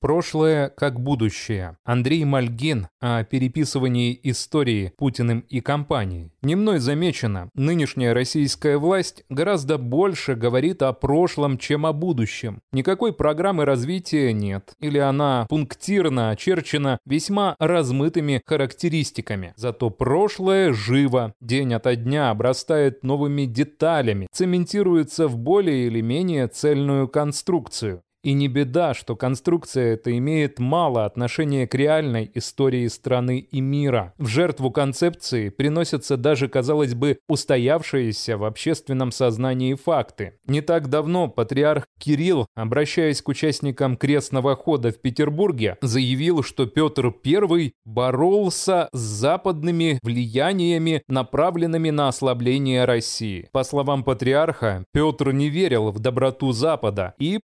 Прошлое как будущее. Андрей Мальгин о переписывании истории Путиным и компанией. Не мной замечено, нынешняя российская власть гораздо больше говорит о прошлом, чем о будущем. Никакой программы развития нет, или она пунктирно очерчена весьма размытыми характеристиками. Зато прошлое живо, день ото дня обрастает новыми деталями, цементируется в более или менее цельную конструкцию. И не беда, что конструкция эта имеет мало отношения к реальной истории страны и мира. В жертву концепции приносятся даже, казалось бы, устоявшиеся в общественном сознании факты. Не так давно патриарх Кирилл, обращаясь к участникам крестного хода в Петербурге, заявил, что Петр I боролся с западными влияниями, направленными на ослабление России. По словам патриарха, Петр не верил в доброту Запада и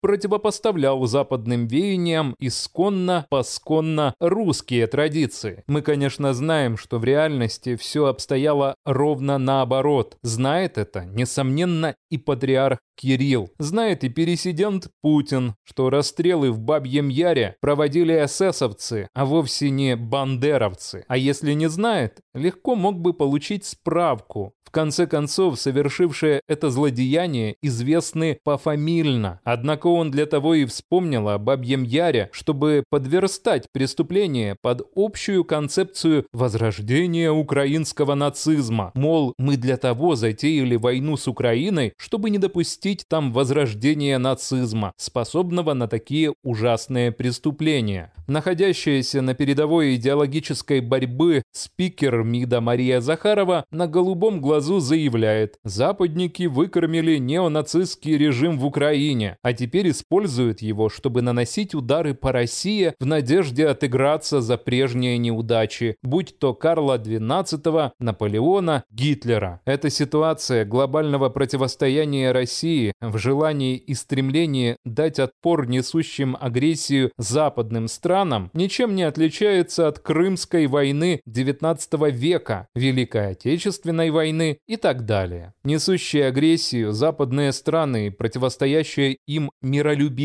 противопоставлял поставлял западным веяниям исконно-посконно русские традиции. Мы, конечно, знаем, что в реальности все обстояло ровно наоборот. Знает это, несомненно, и патриарх Кирилл. Знает и пересидент Путин, что расстрелы в Бабьем Яре проводили эсэсовцы, а вовсе не бандеровцы. А если не знает, легко мог бы получить справку. В конце концов, совершившие это злодеяние известны пофамильно. Однако он для того и вспомнил о Бабьем Яре, чтобы подверстать преступление под общую концепцию возрождения украинского нацизма. Мол, мы для того затеяли войну с Украиной, чтобы не допустить там возрождения нацизма, способного на такие ужасные преступления. Находящаяся на передовой идеологической борьбы спикер МИДа Мария Захарова на голубом глазу заявляет, западники выкормили неонацистский режим в Украине, а теперь используют его, чтобы наносить удары по России в надежде отыграться за прежние неудачи, будь то Карла XII, Наполеона, Гитлера. Эта ситуация глобального противостояния России в желании и стремлении дать отпор несущим агрессию западным странам ничем не отличается от Крымской войны XIX века, Великой Отечественной войны и так далее. Несущие агрессию западные страны и противостоящая им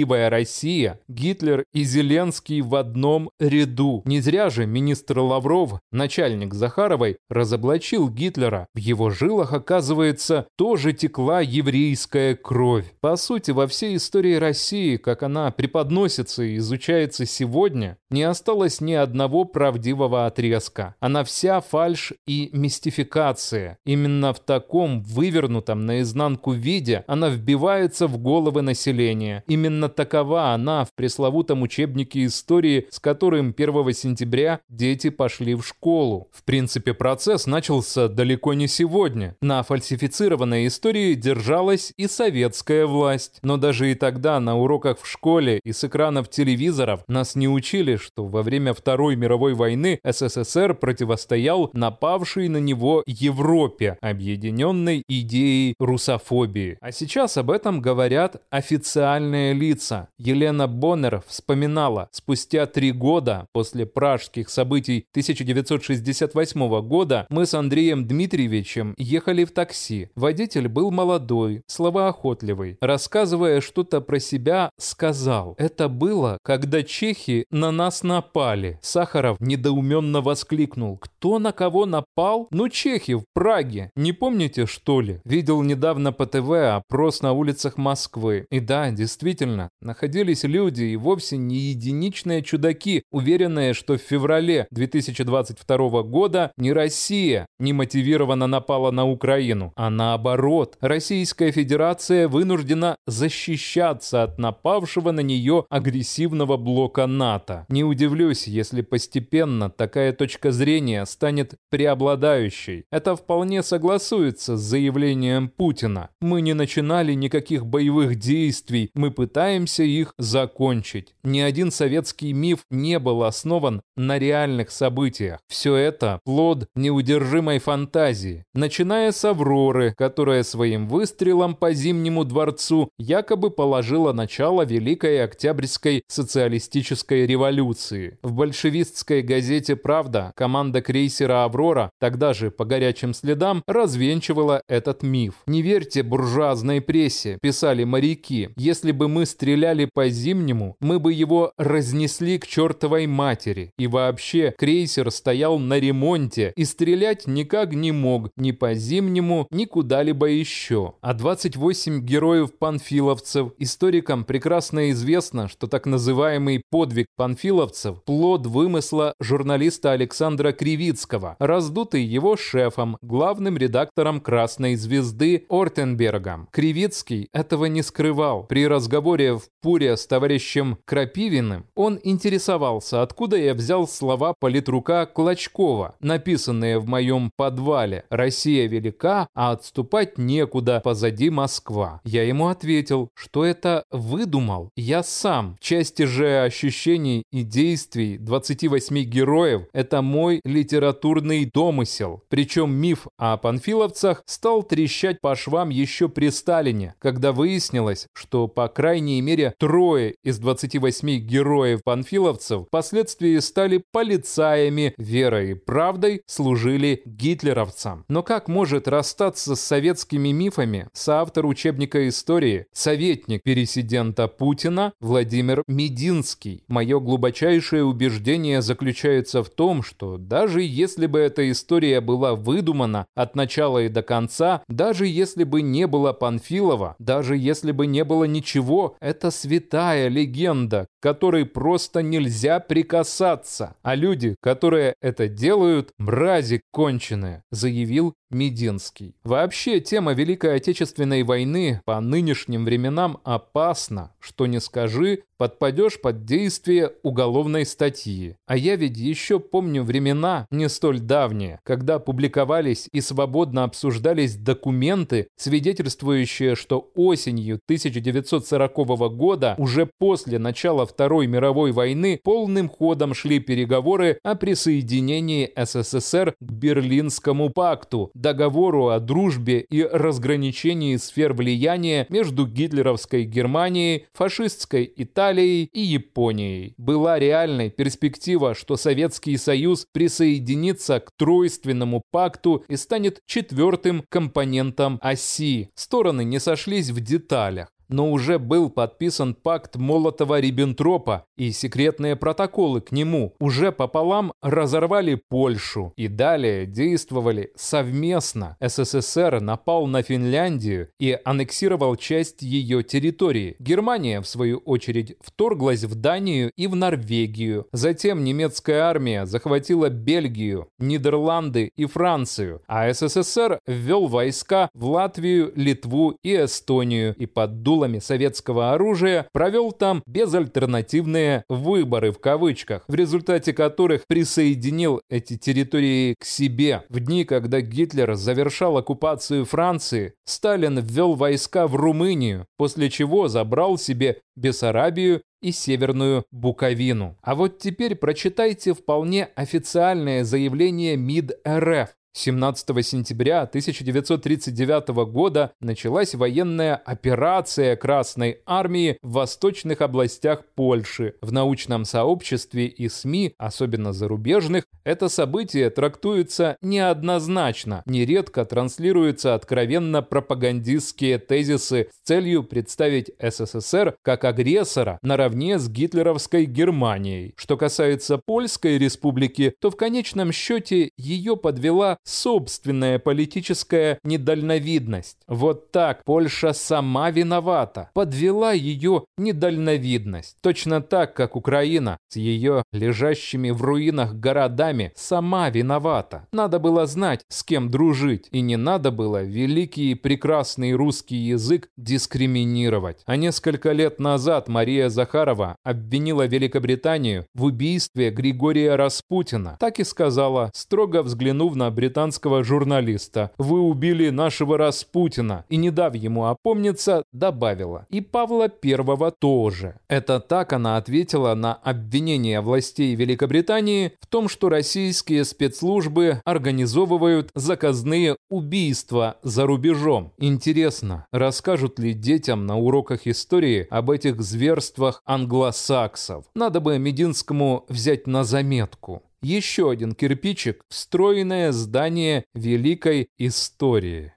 миролюбивая Россия, Гитлер и Зеленский в одном ряду. Не зря же министр Лавров, начальник Захаровой, разоблачил Гитлера. В его жилах, оказывается, тоже текла еврейская кровь. По сути, во всей истории России, как она преподносится и изучается сегодня, не осталось ни одного правдивого отрезка. Она вся фальшь и мистификация. Именно в таком вывернутом наизнанку виде она вбивается в головы населения. Именно такова она в пресловутом учебнике истории, с которым 1 сентября дети пошли в школу. В принципе, процесс начался далеко не сегодня. На фальсифицированной истории держалась и советская власть. Но даже и тогда на уроках в школе и с экранов телевизоров нас не учили что во время Второй мировой войны СССР противостоял напавшей на него Европе, объединенной идеей русофобии. А сейчас об этом говорят официальные лица. Елена Боннер вспоминала, спустя три года после пражских событий 1968 года мы с Андреем Дмитриевичем ехали в такси. Водитель был молодой, словоохотливый. Рассказывая что-то про себя, сказал, это было, когда чехи на нас напали!» Сахаров недоуменно воскликнул. «Кто на кого напал? Ну, чехи в Праге. Не помните, что ли?» Видел недавно по ТВ опрос на улицах Москвы. И да, действительно, находились люди и вовсе не единичные чудаки, уверенные, что в феврале 2022 года не Россия не мотивированно напала на Украину, а наоборот, Российская Федерация вынуждена защищаться от напавшего на нее агрессивного блока НАТО. Не удивлюсь, если постепенно такая точка зрения станет преобладающей. Это вполне согласуется с заявлением Путина. Мы не начинали никаких боевых действий, мы пытаемся их закончить. Ни один советский миф не был основан на реальных событиях. Все это плод неудержимой фантазии. Начиная с Авроры, которая своим выстрелом по Зимнему дворцу якобы положила начало Великой Октябрьской социалистической революции. В большевистской газете «Правда» команда крейсера «Аврора», тогда же по горячим следам, развенчивала этот миф. «Не верьте буржуазной прессе», – писали моряки. «Если бы мы стреляли по зимнему, мы бы его разнесли к чертовой матери. И вообще, крейсер стоял на ремонте и стрелять никак не мог ни по зимнему, ни куда-либо еще. А 28 героев-панфиловцев историкам прекрасно известно, что так называемый подвиг панфиловцев – плод вымысла журналиста Александра Кривицкого, раздутый его шефом, главным редактором «Красной звезды» Ортенбергом. Кривицкий этого не скрывал. При разговоре в Пуре с товарищем Крапивиным он интересовался, откуда я взял слова политрука Клочкова, написанные в моем подвале «Россия велика, а отступать некуда, позади Москва». Я ему ответил, что это выдумал я сам. В части же ощущений и действий 28 героев – это мой литературный домысел. Причем миф о панфиловцах стал трещать по швам еще при Сталине, когда выяснилось, что по крайней мере трое из 28 героев-панфиловцев впоследствии стали полицаями, верой и правдой служили гитлеровцам. Но как может расстаться с советскими мифами соавтор учебника истории, советник пересидента Путина Владимир Мединский? Мое глубочайшее убеждение заключается в том, что даже если бы эта история была выдумана от начала и до конца, даже если бы не было Панфилова, даже если бы не было ничего, это святая легенда, которой просто нельзя прикасаться. А люди, которые это делают, мрази конченые, заявил Мединский. Вообще, тема Великой Отечественной войны по нынешним временам опасна. Что не скажи, подпадешь под действие уголовной статьи. А я ведь еще помню времена, не столь давние, когда публиковались и свободно обсуждались документы, свидетельствующие, что осенью 1940 года, уже после начала Второй мировой войны, полным ходом шли переговоры о присоединении СССР к Берлинскому пакту, договору о дружбе и разграничении сфер влияния между гитлеровской Германией, фашистской Италией и Японией. Была реальной перспектива, что Советский Союз присоединится к Тройственному пакту и станет четвертым компонентом оси. Стороны не сошлись в деталях но уже был подписан пакт Молотова-Риббентропа и секретные протоколы к нему. Уже пополам разорвали Польшу и далее действовали совместно. СССР напал на Финляндию и аннексировал часть ее территории. Германия, в свою очередь, вторглась в Данию и в Норвегию. Затем немецкая армия захватила Бельгию, Нидерланды и Францию, а СССР ввел войска в Латвию, Литву и Эстонию и поддул дулами советского оружия, провел там безальтернативные «выборы» в кавычках, в результате которых присоединил эти территории к себе. В дни, когда Гитлер завершал оккупацию Франции, Сталин ввел войска в Румынию, после чего забрал себе Бессарабию и Северную Буковину. А вот теперь прочитайте вполне официальное заявление МИД РФ. 17 сентября 1939 года началась военная операция Красной Армии в восточных областях Польши. В научном сообществе и СМИ, особенно зарубежных, это событие трактуется неоднозначно. Нередко транслируются откровенно пропагандистские тезисы с целью представить СССР как агрессора наравне с гитлеровской Германией. Что касается Польской республики, то в конечном счете ее подвела собственная политическая недальновидность. Вот так Польша сама виновата, подвела ее недальновидность. Точно так, как Украина с ее лежащими в руинах городами сама виновата. Надо было знать, с кем дружить, и не надо было великий и прекрасный русский язык дискриминировать. А несколько лет назад Мария Захарова обвинила Великобританию в убийстве Григория Распутина. Так и сказала, строго взглянув на британскую британского журналиста. «Вы убили нашего Распутина», и, не дав ему опомниться, добавила. И Павла I тоже. Это так она ответила на обвинение властей Великобритании в том, что российские спецслужбы организовывают заказные убийства за рубежом. Интересно, расскажут ли детям на уроках истории об этих зверствах англосаксов? Надо бы Мединскому взять на заметку. Еще один кирпичик – встроенное здание великой истории.